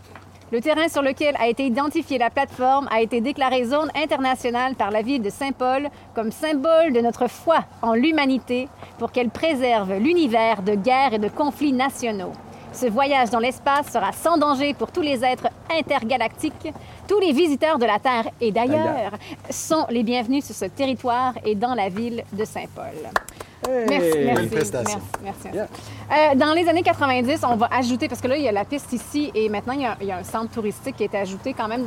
Le terrain sur lequel a été identifiée la plateforme a été déclaré zone internationale par la ville de Saint-Paul comme symbole de notre foi en l'humanité pour qu'elle préserve l'univers de guerres et de conflits nationaux. Ce voyage dans l'espace sera sans danger pour tous les êtres intergalactiques. Tous les visiteurs de la Terre et d'ailleurs sont les bienvenus sur ce territoire et dans la ville de Saint-Paul. Merci, Hey! merci. Merci, merci. Yeah. Euh, dans les années 90, on va ajouter, parce que là, il y a la piste ici et maintenant, il y a, il y a un centre touristique qui est ajouté quand même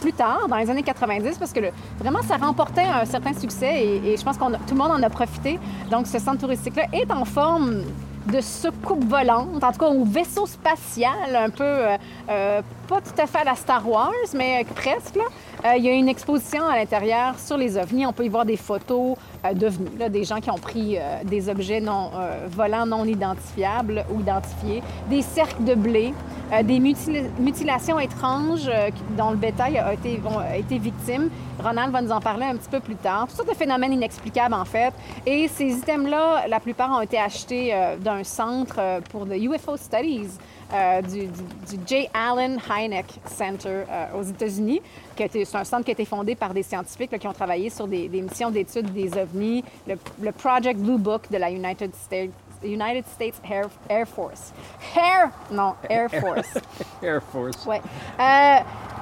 plus tard, dans les années 90, parce que le- vraiment, ça remportait un certain succès et, et je pense que tout le monde en a profité. Donc, ce centre touristique-là est en forme de soucoupe volante, en tout cas au vaisseau spatial, un peu, euh, euh, pas tout à fait à la Star Wars, mais presque. là. Euh, il y a une exposition à l'intérieur sur les ovnis. On peut y voir des photos euh, d'ovnis, des gens qui ont pris euh, des objets non, euh, volants non identifiables ou identifiés, des cercles de blé, euh, des mutila- mutilations étranges euh, dont le bétail a été, victime. Ronald va nous en parler un petit peu plus tard. Toutes sortes de phénomènes inexplicables, en fait. Et ces items-là, la plupart ont été achetés euh, d'un centre euh, pour the UFO Studies euh, du, du- du J. Allen Hynek Center euh, aux États-Unis. C'est un centre qui a été fondé par des scientifiques là, qui ont travaillé sur des, des missions d'études des ovnis, le, le Project Blue Book de la United States. United States Air, Air Force. Air, non, Air Force. (laughs) Air Force. Ouais. Euh,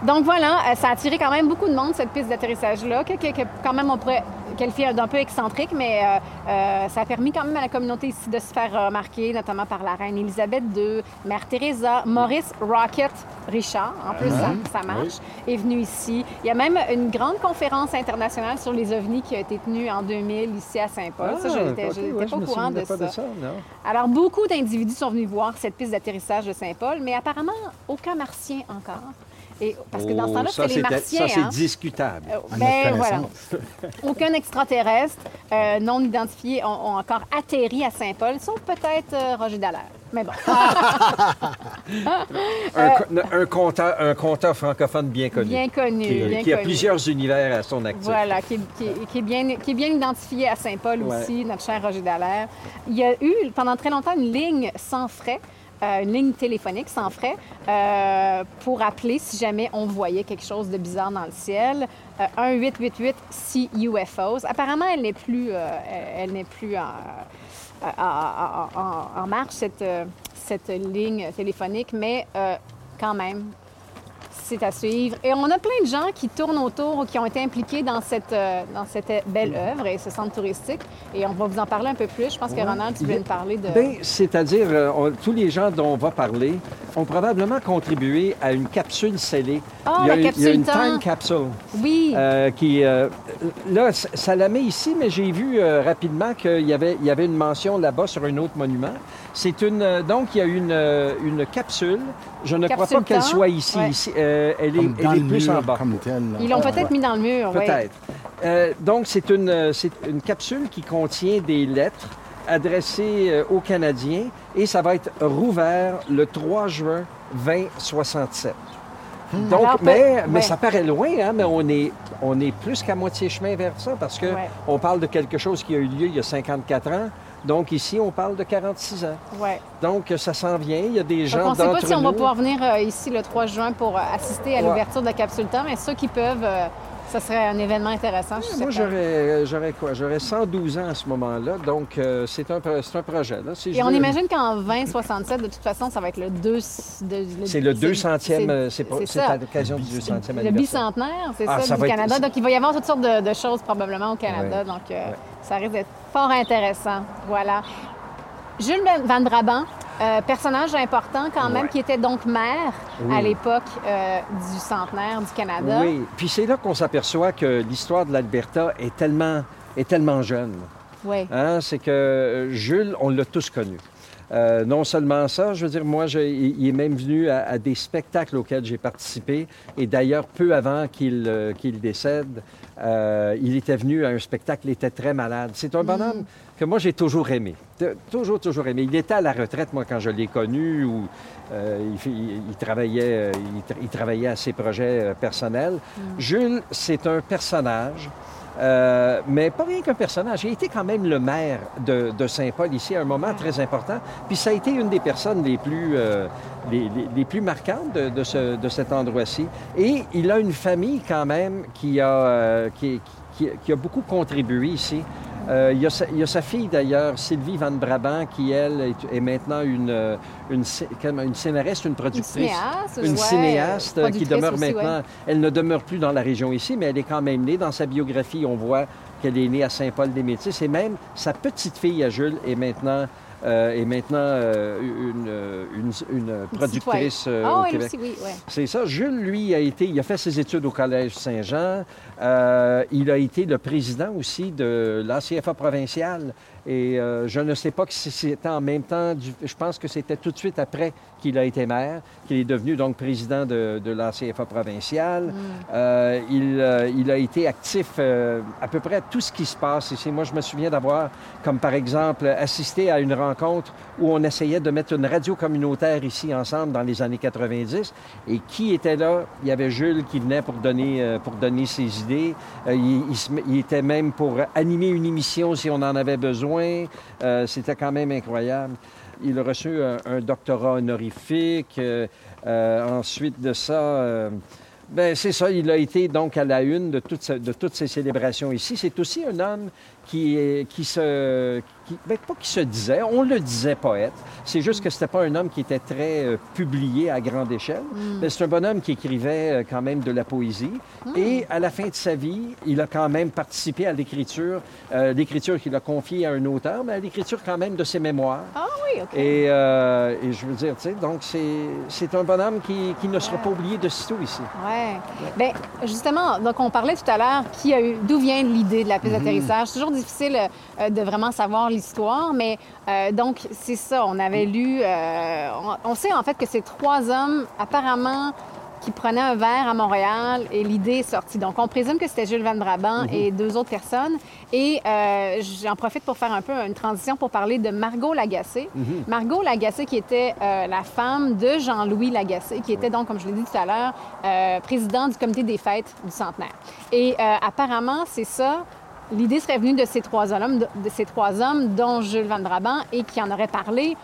donc voilà, ça a attiré quand même beaucoup de monde, cette piste d'atterrissage-là, que, que- que quand même on pourrait qualifier d'un peu excentrique, mais euh, euh, ça a permis quand même à la communauté ici de se faire remarquer, notamment par la reine Elisabeth II, Mère Teresa, Maurice Rocket Richard, en plus ça, ça marche, est venu ici. Il y a même une grande conférence internationale sur les ovnis qui a été tenue en 2000 ici à Saint-Paul. ça, je n'étais Ah, ok, ouais, pas je au courant de ça. pas de ça, non. Alors, beaucoup d'individus sont venus voir cette piste d'atterrissage de Saint-Paul, mais apparemment, aucun martien encore. Et, parce que dans ce Oh, temps-là, ça, c'était les martiens. Ça, c'est hein. discutable. Euh, ben, voilà. (laughs) Aucun extraterrestre euh, non identifié ont, ont encore atterri à Saint-Paul, sauf peut-être euh, Roger Dallaire. Mais bon. (laughs) Un, co- un conteur francophone bien connu. Bien connu, Qui, bien qui a connu. plusieurs univers à son actif. Voilà, qui, est- qui est- qui est bien, qui est bien identifié à Saint-Paul Ouais. aussi, notre cher Roger Dallaire. Il y a eu pendant très longtemps une ligne sans frais, euh, une ligne téléphonique sans frais, euh, pour appeler si jamais on voyait quelque chose de bizarre dans le ciel. Euh, 1-888-CUFOs. Apparemment, elle n'est plus, euh, elle n'est plus en, marche, cette, euh, cette ligne téléphonique, mais euh, quand même, c'est à suivre. Et on a plein de gens qui tournent autour, qui ont été impliqués dans cette, euh, dans cette belle œuvre et ce centre touristique. Et on va vous en parler un peu plus. Je pense que. Ronald, tu voulais nous parler de... Ben, c'est-à-dire, euh, tous les gens dont on va parler ont probablement contribué à une capsule scellée. Ah, il, y a, la une- il y a capsule une time capsule Oui, euh, qui, là, ça la met ici, mais j'ai vu rapidement qu'il y avait, il y avait une mention là-bas sur un autre monument. C'est une, euh, donc il y a une, euh, une capsule. Je ne crois pas qu'elle soit ici. Ouais. ici. Euh, elle est, elle plus mur, en bas. comme tel. là. ils l'ont peut-être ouais. mis dans le mur. ouais. Peut-être. Euh, donc, c'est une, c'est une capsule qui contient des lettres adressé euh, aux Canadiens et ça va être rouvert le 3 juin 2067. Donc, Alors, mais, mais ça paraît loin, hein, mais on est, on est plus qu'à moitié chemin vers ça parce que Ouais. on parle de quelque chose qui a eu lieu il y a 54 ans. Donc ici, on parle de 46 ans. Ouais. Donc ça s'en vient. Il y a des gens on ne sait pas d'entre si on va nous- pouvoir venir euh, ici le 3 juin pour euh, assister à Ouais. l'ouverture de la capsule temps, mais ceux qui peuvent, euh, ça serait un événement intéressant. je Moi, j'aurais, j'aurais quoi? J'aurais 112 ans à ce moment-là. Donc, euh, c'est, un, c'est un projet. Là. Si Et je on veux- imagine qu'en 2067, de toute façon, ça va être le 2... de- C'est le 200e, euh, c'est, à l'occasion du 200e Le anniversaire. bicentenaire, c'est Ah, ça, ça du être- Canada. Donc, il va y avoir toutes sortes de, de choses probablement au Canada. Ouais. Donc, euh, Ouais. ça risque d'être fort intéressant. Voilà. Jules Van Brabant, euh, personnage important quand même, Ouais. qui était donc maire à l'époque euh, du centenaire du Canada. Oui, puis c'est là qu'on s'aperçoit que l'histoire de l'Alberta est tellement, est tellement jeune. Oui. Hein, c'est que euh, Jules, on l'a tous connu. Euh, non seulement ça, je veux dire, moi, je- il est même venu à, à des spectacles auxquels j'ai participé. Et d'ailleurs, peu avant qu'il euh, décède, euh, il était venu à un spectacle, il était très malade. C'est un bonhomme que moi, j'ai toujours aimé. Toujours, toujours aimé. Il était à la retraite, moi, quand je l'ai connu, où euh, il, fait- il- il travaillait, euh, il, tra- il travaillait à ses projets euh, personnels. Jules, c'est un personnage. Euh, mais pas rien qu'un personnage. Il a été quand même le maire de, de Saint-Paul ici à un moment très important. Puis ça a été une des personnes les plus, euh, les, les- les plus marquantes de, de ce- de cet endroit-ci. Et il a une famille quand même qui a, euh, qui, qui- qui a beaucoup contribué ici. Euh, il, y a sa, il y a sa fille d'ailleurs, Sylvie Van Brabant, qui elle est, est maintenant une, euh, une, une scénariste, une Une productrice cinéaste, une cinéaste euh, qui demeure aussi, maintenant. ouais. Elle ne demeure plus dans la région ici, mais elle est quand même née. Dans sa biographie, on voit qu'elle est née à Saint-Paul-des-Métis. Et même sa petite fille à Jules est maintenant, euh, est maintenant euh, une, euh, une- une productrice euh, Ah au oui, Québec. aussi, oui, ouais. C'est ça. Jules, lui, a été, il a fait ses études au Collège Saint-Jean. Euh, il a été le président aussi de l'ACFA provinciale. Et euh, je ne sais pas si c'était en même temps, du- je pense que c'était tout de suite après qu'il a été maire, qu'il est devenu donc président de, de l'ACFA provinciale. Euh, il, euh, il a été actif euh, à peu près à tout ce qui se passe ici. Moi, je me souviens d'avoir, comme par exemple, assisté à une rencontre où on essayait de mettre une radio communautaire ici ensemble dans les années 90. Et qui était là? Il y avait Jules qui venait pour donner, euh, pour donner ses idées. Euh, il, il se met- il était même pour animer une émission si on en avait besoin. Euh, C'était quand même incroyable. Il a reçu un, doctorat honorifique. Euh, euh, ensuite de ça, ben, c'est ça, il a été donc à la une de, de toutes ces célébrations ici. C'est aussi un homme qui, qui se... Qui, ben, pas qui se disait, on le disait poète. C'est juste que c'était pas un homme qui était très euh, publié à grande échelle. Mais c'est un bonhomme qui écrivait euh, quand même de la poésie. Et à la fin de sa vie, il a quand même participé à l'écriture, euh, l'écriture qu'il a confiée à un auteur, mais à l'écriture quand même de ses mémoires. Ah oui, OK. Et, et je veux dire, tu sais, donc c'est, un bonhomme qui, qui ne sera pas oublié de sitôt ici. Ouais. Bien, justement, donc on parlait tout à l'heure qui a eu, d'où vient l'idée de la Mhm. piste d'atterrissage? C'est toujours difficile euh, de vraiment savoir l'histoire, mais euh, donc c'est ça. On avait lu, euh, on, on sait en fait que c'est trois hommes apparemment qui prenaient un verre à Montréal et l'idée est sortie. Donc on présume que c'était Jules Van Brabant et deux autres personnes. Et euh, j'en profite pour faire un peu une transition pour parler de Margot Lagacé. Margot Lagacé qui était la femme de Jean-Louis Lagacé, qui était donc, comme je l'ai dit tout à l'heure, président du comité des fêtes du centenaire. Et apparemment, c'est ça. L'idée serait venue de ces trois hommes, de, ces trois hommes, dont Jules Van Brabant, et qui en aurait parlé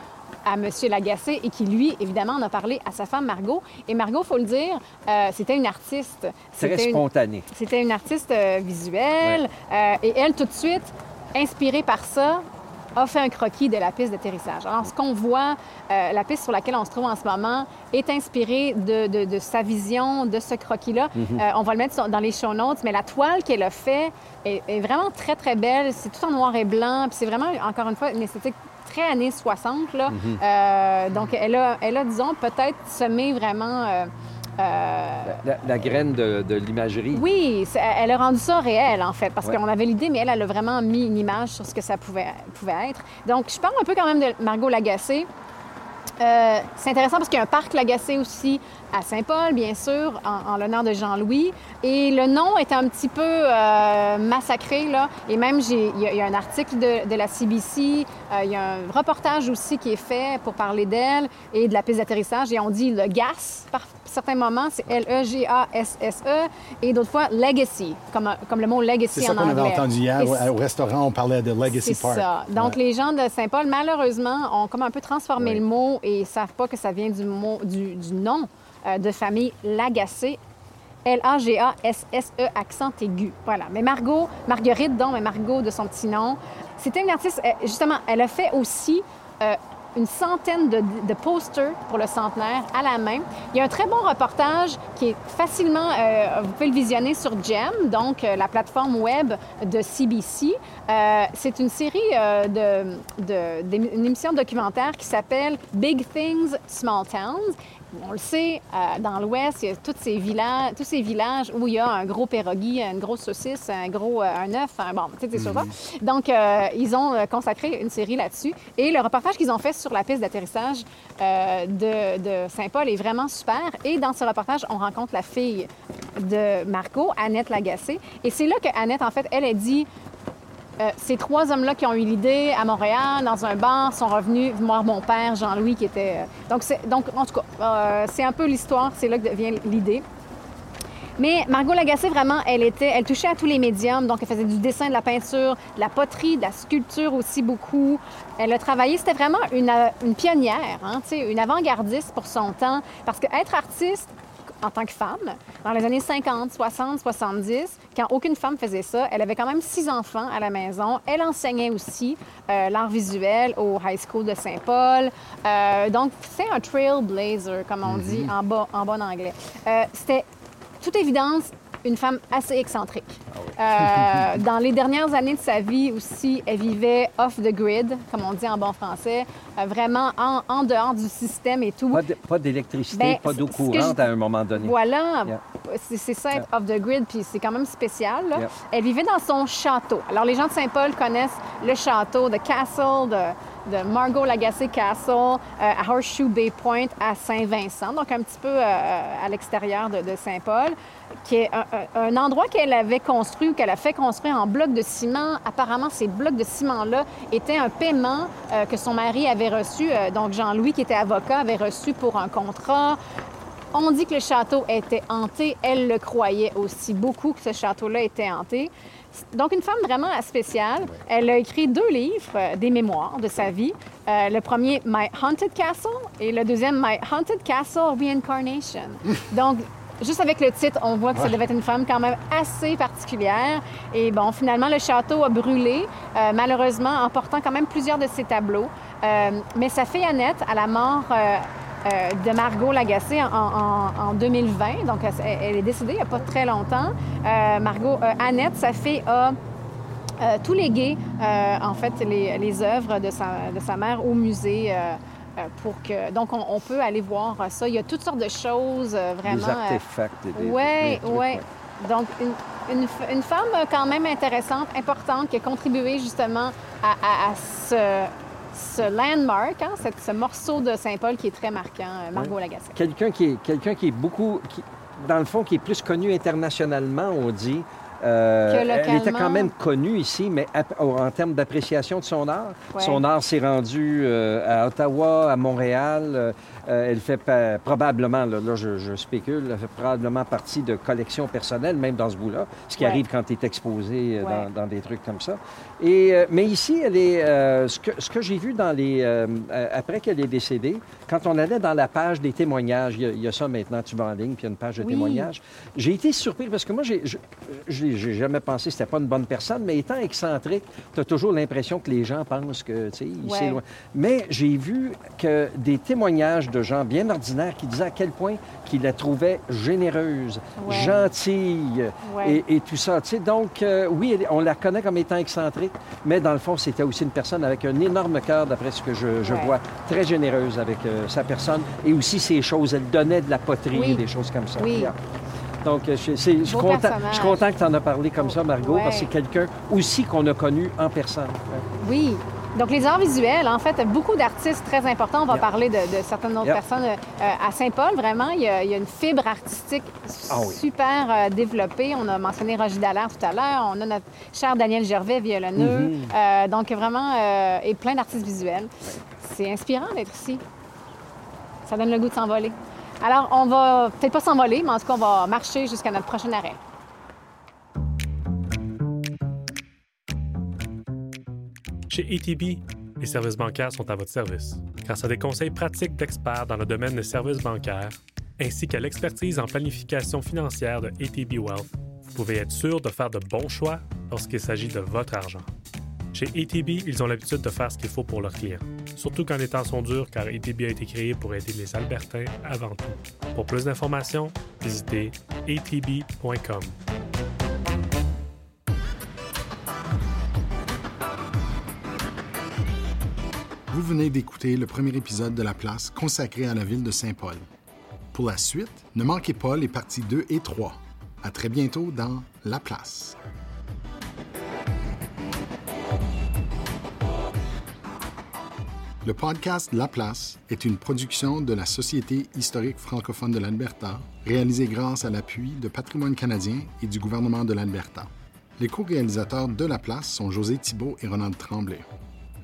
à M. Lagacé et qui, lui, évidemment, en a parlé à sa femme Margot. Et Margot, il faut le dire, euh, c'était une artiste. Très C'était une- spontané. c'était une artiste euh, visuelle. euh, et elle, tout de suite, inspirée par ça, a fait un croquis de la piste d'atterrissage. Alors, ce qu'on voit, euh, la piste sur laquelle on se trouve en ce moment, est inspirée de, de- de sa vision, de ce croquis-là. Mhm. Euh, on va le mettre dans les show notes, mais la toile qu'elle a fait est, est vraiment très, très belle. C'est tout en noir et blanc. Puis c'est vraiment, encore une fois, une esthétique très années 60. Là. Mhm. Euh, donc, elle a, elle a, disons, peut-être semé vraiment... euh, La, la graine de, de l'imagerie. oui, elle a rendu ça réel, en fait, parce Ouais. qu'on avait l'idée, mais elle, elle a vraiment mis une image sur ce que ça pouvait, pouvait être. Donc, je parle un peu quand même de Margot Lagacé. Euh, c'est intéressant parce qu'il y a un parc Lagacé aussi à Saint-Paul, bien sûr, en, en l'honneur de Jean-Louis. Et le nom est un petit peu euh, massacré, là. Et même, il y, a- il y a un article de, de la CBC, euh, il y a un reportage aussi qui est fait pour parler d'elle et de la piste d'atterrissage. Et on dit le GAS par certains moments, c'est L-E-G-A-S-S-E, E. et d'autres fois Legacy, comme, comme le mot C'est Legacy ça en qu'on anglais. avait entendu hier Et au, au restaurant. On parlait de Legacy c'est Park. ça. Donc, Ouais. les gens de Saint-Paul, malheureusement, ont comme un peu transformé Oui. le mot et ne savent pas que ça vient du, mot, du, du nom euh, de famille Lagacé. L-A-G-A-S-S-E, accent aigu. Voilà. Mais Margot, Marguerite, donc, mais Margot de son petit nom, c'était une artiste, euh, justement, elle a fait aussi euh, une centaine de, posters pour le centenaire à la main. Il y a un très bon reportage qui est facilement, euh, vous pouvez le visionner sur GEM, donc euh, la plateforme web de CBC. Euh, c'est une série de, de- émission documentaire qui s'appelle Big Things, Small Towns. On le sait, euh, dans l'Ouest, il y a tous ces, villages, tous ces villages où il y a un gros pierogi, une grosse saucisse, un gros euh, un œuf, un- bon, tu sais, ces choses-là. Donc, euh, ils ont consacré une série là-dessus. Et le reportage qu'ils ont fait sur la piste d'atterrissage de, de Saint-Paul est vraiment super. Et dans ce reportage, on rencontre la fille de Margot, Annette Lagacé. Et c'est là que Annette, en fait, elle a dit euh, ces trois hommes-là qui ont eu l'idée à Montréal, dans un bar, sont revenus voir mon père, Jean-Louis, qui était. euh, Donc, donc, en tout cas, euh, c'est un peu l'histoire, c'est là que vient l'idée. Mais Margot Lagacé, vraiment, elle était, elle touchait à tous les médiums. Donc, elle faisait du dessin, de la peinture, de la poterie, de la sculpture aussi beaucoup. Elle a travaillé, c'était vraiment une, une pionnière, hein, une avant-gardiste pour son temps. Parce que être artiste, en tant que femme, dans les années 50, 60, 70, quand aucune femme faisait ça, elle avait quand même six enfants à la maison. Elle enseignait aussi euh, l'art visuel au High School de Saint-Paul. Euh, donc, c'est un trailblazer, comme on dit en, bas, en bon anglais. Euh, C'était toute évidence, une femme assez excentrique. Euh, (laughs) dans les dernières années de sa vie aussi, elle vivait off the grid, comme on dit en bon français, euh, vraiment en, en dehors du système et tout. Pas d'électricité, Ben, pas d'eau courante je- à un moment donné. Voilà, Yeah. c'est ça, être off the grid, puis c'est quand même spécial. là. Yeah. Elle vivait dans son château. Alors, les gens de Saint-Paul connaissent le château de Castle, de, de Margot Lagacé Castle, euh, à Horseshoe Bay Point, à Saint-Vincent, donc un petit peu euh, à l'extérieur de, Saint-Paul, qui est un, endroit qu'elle avait construit ou qu'elle a fait construire en blocs de ciment. Apparemment, ces blocs de ciment-là étaient un paiement euh, que son mari avait reçu, euh, donc Jean-Louis, qui était avocat, avait reçu pour un contrat. On dit que le château était hanté. Elle le croyait aussi beaucoup que ce château-là était hanté. Donc, une femme vraiment spéciale. Elle a écrit deux livres, euh, des mémoires de sa vie. Euh, le premier, My Haunted Castle, et le deuxième, My Haunted Castle Reincarnation. (laughs) Donc, juste avec le titre, on voit que ça devait être une femme quand même assez particulière. Et bon, finalement, le château a brûlé, euh, malheureusement, emportant quand même plusieurs de ses tableaux. Mais sa fille Annette, à la mort euh, de Margot Lagacé en, en- en 2020. Donc, elle, elle est décédée il n'y a pas très longtemps. Euh, Margot, euh, Annette, sa fille, a tout légué, en fait, les, les œuvres de sa, de sa mère au musée. pour que... Donc, on, on peut aller voir ça. Il y a toutes sortes de choses, vraiment... Des artefacts. des- oui, des ouais. Donc, une, une femme quand même intéressante, importante, qui a contribué justement à, à- à ce, ce landmark, hein, cette- ce morceau de Saint-Paul qui est très marquant, euh, Margot Lagacé. Quelqu'un qui est, quelqu'un qui est beaucoup, qui- dans le fond, qui est plus connu internationalement, on dit. Euh, elle était quand même connue ici, mais ap- en termes d'appréciation de son art, Ouais. son art s'est rendu euh, à Ottawa, à Montréal. Euh, elle fait pa- probablement, là, là, je, je spécule, elle fait probablement partie de collections personnelles, même dans ce bout-là, ce qui Ouais. arrive quand tu es exposé euh, Ouais. dans, dans des trucs comme ça. Et, euh, mais ici, elle est, ce que, ce que j'ai vu dans les, après qu'elle est décédée, quand on allait dans la page des témoignages, il y a, il y a ça maintenant, tu vas en ligne, puis il y a une page de Oui. témoignages, j'ai été surpris parce que moi, j'ai, je- j'ai, j'ai jamais pensé que c'était pas une bonne personne, mais étant excentrique, tu as toujours l'impression que les gens pensent que, tu sais, il Ouais. s'est loin. Mais j'ai vu que des témoignages de gens bien ordinaires qui disaient à quel point qu'ils la trouvaient généreuse, Ouais. gentille Ouais. et, et tout ça. Tu sais, donc, euh, oui, on la connaît comme étant excentrique, mais dans le fond, c'était aussi une personne avec un énorme cœur, d'après ce que je, je Ouais. vois, très généreuse avec euh, sa personne et aussi ses choses. Elle donnait de la poterie Oui. des choses comme ça. Oui. Yeah. Donc, euh, je, suis content, je suis content que tu en as parlé comme ça, Margot, Ouais. parce que c'est quelqu'un aussi qu'on a connu en personne. Oui, Donc, les arts visuels, en fait, beaucoup d'artistes très importants. On va parler de, de certaines autres personnes. Euh, à Saint-Paul, vraiment, il y, a, il y a une fibre artistique Ah super euh, développée. On a mentionné Roger Dallaire tout à l'heure. On a notre cher Daniel Gervais, violonneux. Mm-hmm. Euh, donc, vraiment, euh, et plein d'artistes visuels. C'est inspirant d'être ici. Ça donne le goût de s'envoler. Alors, on va peut-être pas s'envoler, mais en tout cas, on va marcher jusqu'à notre prochain arrêt. Chez ATB, les services bancaires sont à votre service. Grâce à des conseils pratiques d'experts dans le domaine des services bancaires, ainsi qu'à l'expertise en planification financière de ATB Wealth, vous pouvez être sûr de faire de bons choix lorsqu'il s'agit de votre argent. Chez ATB, ils ont l'habitude de faire ce qu'il faut pour leurs clients, surtout quand les temps sont durs car ATB a été créé pour aider les Albertains avant tout. Pour plus d'informations, visitez atb.com. Vous venez d'écouter le premier épisode de La Place consacré à la ville de Saint-Paul. Pour la suite, ne manquez pas les parties 2 et 3. À très bientôt dans La Place. Le podcast La Place est une production de la Société historique francophone de l'Alberta, réalisée grâce à l'appui de Patrimoine canadien et du gouvernement de l'Alberta. Les co-réalisateurs de La Place sont José Thibault et Ronald Tremblay.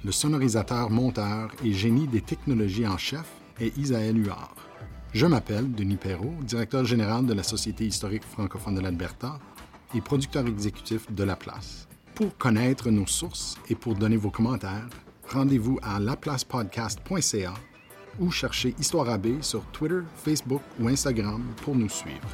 Le sonorisateur, monteur et génie des technologies en chef est Isaël Huard. Je m'appelle Denis Perrault, directeur général de la Société historique francophone de l'Alberta et producteur exécutif de La Place. Pour connaître nos sources et pour donner vos commentaires, rendez-vous à laplacepodcast.ca ou cherchez Histoire AB sur Twitter, Facebook ou Instagram pour nous suivre.